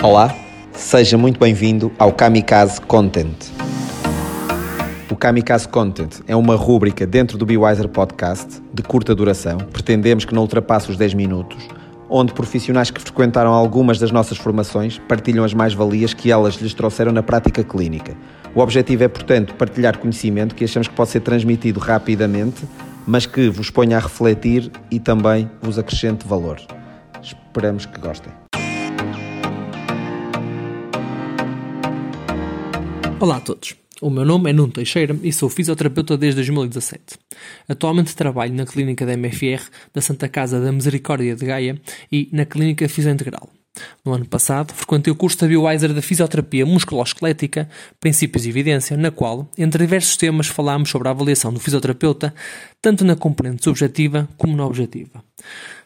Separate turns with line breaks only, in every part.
Olá, seja muito bem-vindo ao Kamikaze Content. O Kamikaze Content é uma rúbrica dentro do BeWiser Podcast de curta duração, pretendemos que não ultrapasse os 10 minutos, onde profissionais que frequentaram algumas das nossas formações partilham as mais-valias que elas lhes trouxeram na prática clínica. O objetivo é, portanto, partilhar conhecimento que achamos que pode ser transmitido rapidamente, mas que vos ponha a refletir e também vos acrescente valor. Esperamos que gostem.
Olá a todos. O meu nome é Nuno Teixeira e sou fisioterapeuta desde 2017. Atualmente trabalho na clínica da MFR da Santa Casa da Misericórdia de Gaia e na clínica Fisiointegral. No ano passado, frequentei o curso da BioWiser da Fisioterapia Musculoesquelética, Princípios e Evidência, na qual, entre diversos temas, falámos sobre a avaliação do fisioterapeuta, tanto na componente subjetiva como na objetiva.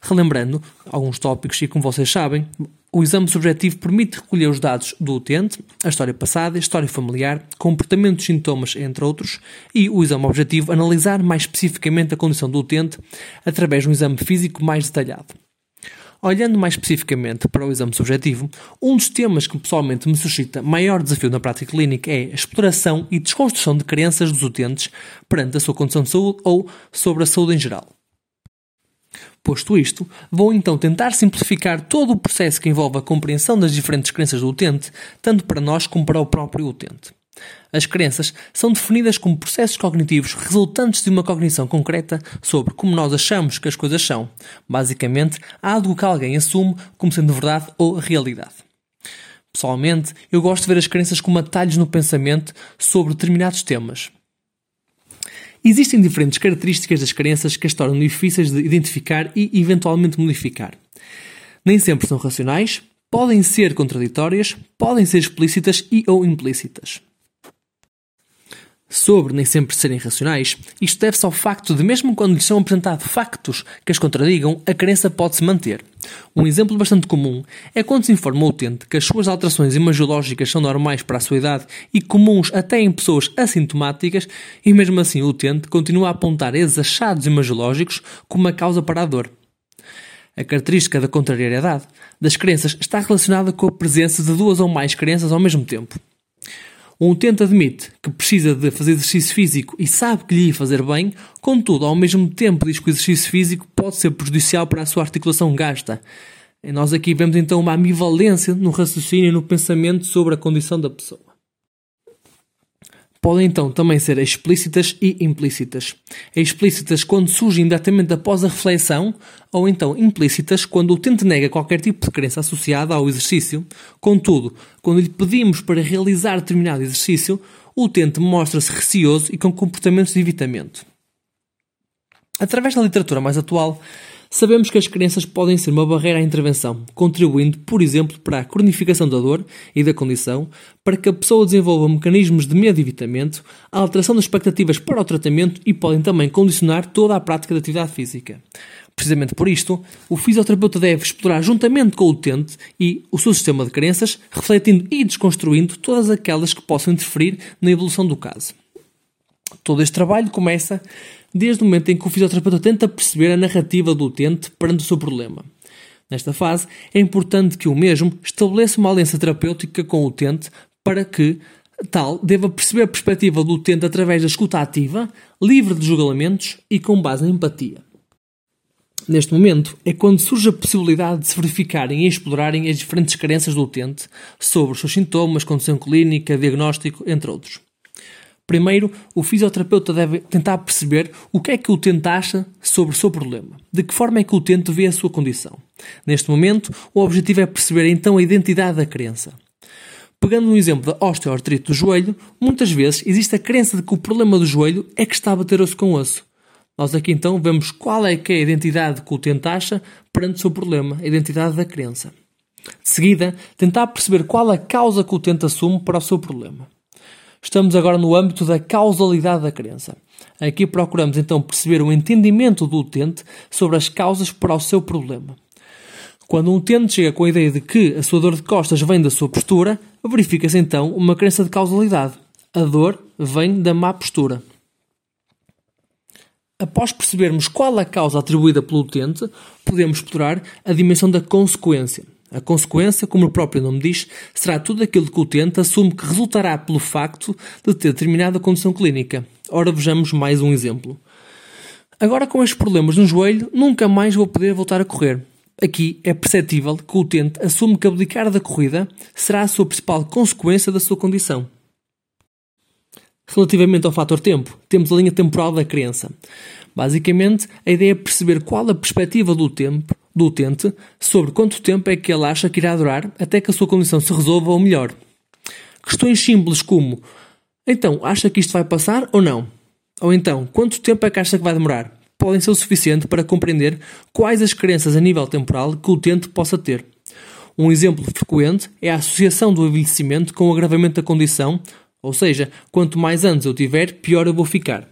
Relembrando alguns tópicos e, como vocês sabem, o exame subjetivo permite recolher os dados do utente, a história passada, a história familiar, comportamentos, sintomas, entre outros, e o exame objetivo analisar mais especificamente a condição do utente através de um exame físico mais detalhado. Olhando mais especificamente para o exame subjetivo, um dos temas que pessoalmente me suscita maior desafio na prática clínica é a exploração e desconstrução de crenças dos utentes perante a sua condição de saúde ou sobre a saúde em geral. Posto isto, vou então tentar simplificar todo o processo que envolve a compreensão das diferentes crenças do utente, tanto para nós como para o próprio utente. As crenças são definidas como processos cognitivos resultantes de uma cognição concreta sobre como nós achamos que as coisas são. Basicamente, algo que alguém assume como sendo verdade ou realidade. Pessoalmente, eu gosto de ver as crenças como atalhos no pensamento sobre determinados temas. Existem diferentes características das crenças que as tornam difíceis de identificar e eventualmente modificar. Nem sempre são racionais, podem ser contraditórias, podem ser explícitas e ou implícitas. Sobre nem sempre serem racionais, isto deve-se ao facto de, mesmo quando lhes são apresentados factos que as contradigam, a crença pode-se manter. Um exemplo bastante comum é quando se informa o utente que as suas alterações imagiológicas são normais para a sua idade e comuns até em pessoas assintomáticas, e mesmo assim o utente continua a apontar esses achados imagiológicos como a causa para a dor. A característica da contrariedade das crenças está relacionada com a presença de duas ou mais crenças ao mesmo tempo. Um utente admite que precisa de fazer exercício físico e sabe que lhe ia fazer bem, contudo, ao mesmo tempo diz que o exercício físico pode ser prejudicial para a sua articulação gasta. E nós aqui vemos então uma ambivalência no raciocínio e no pensamento sobre a condição da pessoa podem então também ser explícitas e implícitas. Explícitas quando surgem imediatamente após a reflexão, ou então implícitas quando o utente nega qualquer tipo de crença associada ao exercício. Contudo, quando lhe pedimos para realizar determinado exercício, o utente mostra-se receoso e com comportamentos de evitamento. Através da literatura mais atual, Sabemos que as crenças podem ser uma barreira à intervenção, contribuindo, por exemplo, para a cronificação da dor e da condição, para que a pessoa desenvolva mecanismos de medo e evitamento, a alteração das expectativas para o tratamento e podem também condicionar toda a prática da atividade física. Precisamente por isto, o fisioterapeuta deve explorar juntamente com o utente e o seu sistema de crenças, refletindo e desconstruindo todas aquelas que possam interferir na evolução do caso. Todo este trabalho começa desde o momento em que o fisioterapeuta tenta perceber a narrativa do utente perante o seu problema. Nesta fase, é importante que o mesmo estabeleça uma aliança terapêutica com o utente para que tal deva perceber a perspectiva do utente através da escuta ativa, livre de julgamentos e com base na empatia. Neste momento é quando surge a possibilidade de se verificarem e explorarem as diferentes crenças do utente sobre os seus sintomas, condição clínica, diagnóstico, entre outros. Primeiro, o fisioterapeuta deve tentar perceber o que é que o utente acha sobre o seu problema. De que forma é que o utente vê a sua condição. Neste momento, o objetivo é perceber então a identidade da crença. Pegando um exemplo da osteoartrite do joelho, muitas vezes existe a crença de que o problema do joelho é que está a bater osso com osso. Nós aqui então vemos qual é que é a identidade que o utente acha perante o seu problema, a identidade da crença. De seguida, tentar perceber qual a causa que o utente assume para o seu problema. Estamos agora no âmbito da causalidade da crença. Aqui procuramos então perceber o entendimento do utente sobre as causas para o seu problema. Quando um utente chega com a ideia de que a sua dor de costas vem da sua postura, verifica-se então uma crença de causalidade. A dor vem da má postura. Após percebermos qual a causa atribuída pelo utente, podemos explorar a dimensão da consequência. A consequência, como o próprio nome diz, será tudo aquilo que o utente assume que resultará pelo facto de ter determinada condição clínica. Ora, vejamos mais um exemplo. Agora, com estes problemas no joelho, nunca mais vou poder voltar a correr. Aqui é perceptível que o utente assume que abdicar da corrida será a sua principal consequência da sua condição. Relativamente ao fator tempo, temos a linha temporal da crença. Basicamente, a ideia é perceber qual a perspectiva do tempo do utente sobre quanto tempo é que ele acha que irá durar até que a sua condição se resolva ou melhor. Questões simples como: então, acha que isto vai passar ou não? Ou então, quanto tempo é que acha que vai demorar? Podem ser o suficiente para compreender quais as crenças a nível temporal que o utente possa ter. Um exemplo frequente é a associação do envelhecimento com o agravamento da condição, ou seja, quanto mais anos eu tiver, pior eu vou ficar.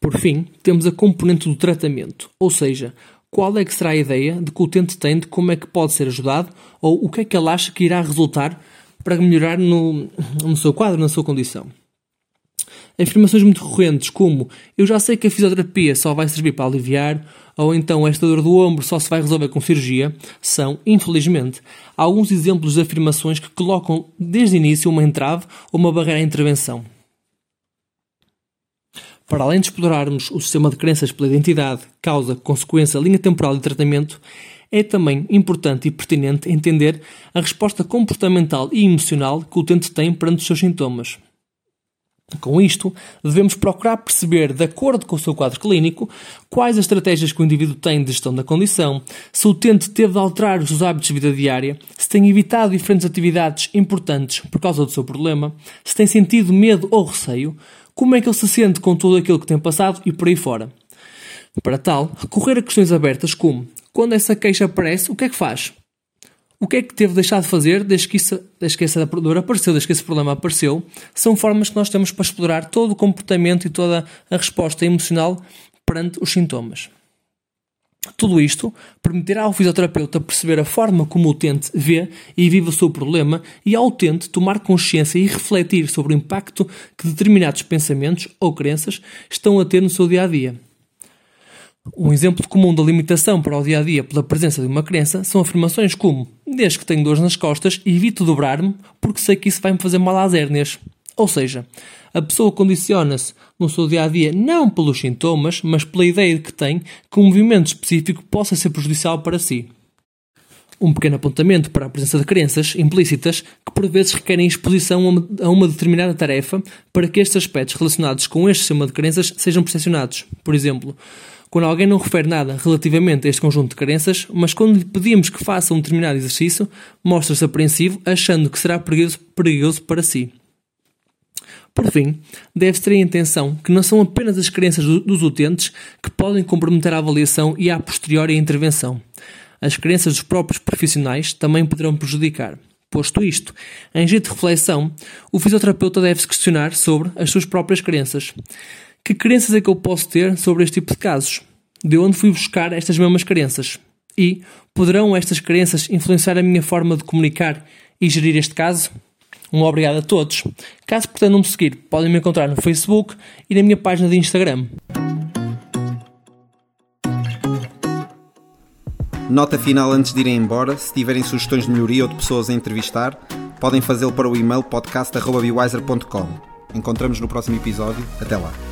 Por fim, temos a componente do tratamento, ou seja, qual é que será a ideia de que o utente tem de como é que pode ser ajudado ou o que é que ele acha que irá resultar para melhorar no, no seu quadro, na sua condição. Afirmações muito recorrentes como eu já sei que a fisioterapia só vai servir para aliviar ou então esta dor do ombro só se vai resolver com cirurgia são, infelizmente, alguns exemplos de afirmações que colocam desde o início uma entrave ou uma barreira à intervenção. Para além de explorarmos o sistema de crenças pela identidade, causa, consequência, linha temporal de tratamento, é também importante e pertinente entender a resposta comportamental e emocional que o utente tem perante os seus sintomas. Com isto, devemos procurar perceber, de acordo com o seu quadro clínico, quais as estratégias que o indivíduo tem de gestão da condição, se o utente teve de alterar os seus hábitos de vida diária, se tem evitado diferentes atividades importantes por causa do seu problema, se tem sentido medo ou receio, como é que ele se sente com tudo aquilo que tem passado e por aí fora. Para tal, recorrer a questões abertas como: quando essa queixa aparece, o que é que faz? O que é que teve deixado de fazer desde que, isso, desde que essa dor apareceu, desde que esse problema apareceu? São formas que nós temos para explorar todo o comportamento e toda a resposta emocional perante os sintomas. Tudo isto permitirá ao fisioterapeuta perceber a forma como o utente vê e vive o seu problema e ao utente tomar consciência e refletir sobre o impacto que determinados pensamentos ou crenças estão a ter no seu dia a dia. Um exemplo comum da limitação para o dia a dia pela presença de uma crença são afirmações como: Desde que tenho dores nas costas, evito dobrar-me porque sei que isso vai me fazer mal às hérnias. Ou seja, a pessoa condiciona-se no seu dia a dia não pelos sintomas, mas pela ideia que tem que um movimento específico possa ser prejudicial para si. Um pequeno apontamento para a presença de crenças implícitas que por vezes requerem exposição a uma determinada tarefa para que estes aspectos relacionados com este sistema de crenças sejam percepcionados. Por exemplo, quando alguém não refere nada relativamente a este conjunto de crenças, mas quando lhe pedimos que faça um determinado exercício, mostra-se apreensivo, achando que será perigoso, perigoso para si. Por fim, deve-se ter em atenção que não são apenas as crenças dos utentes que podem comprometer a avaliação e a posteriori a intervenção. As crenças dos próprios profissionais também poderão prejudicar. Posto isto, em jeito de reflexão, o fisioterapeuta deve-se questionar sobre as suas próprias crenças. Que crenças é que eu posso ter sobre este tipo de casos? De onde fui buscar estas mesmas crenças? E poderão estas crenças influenciar a minha forma de comunicar e gerir este caso? Um obrigado a todos. Caso pretendam me seguir, podem me encontrar no Facebook e na minha página de Instagram.
Nota final antes de irem embora: se tiverem sugestões de melhoria ou de pessoas a entrevistar, podem fazê-lo para o e-mail podcast.bewiser.com. Encontramos no próximo episódio. Até lá.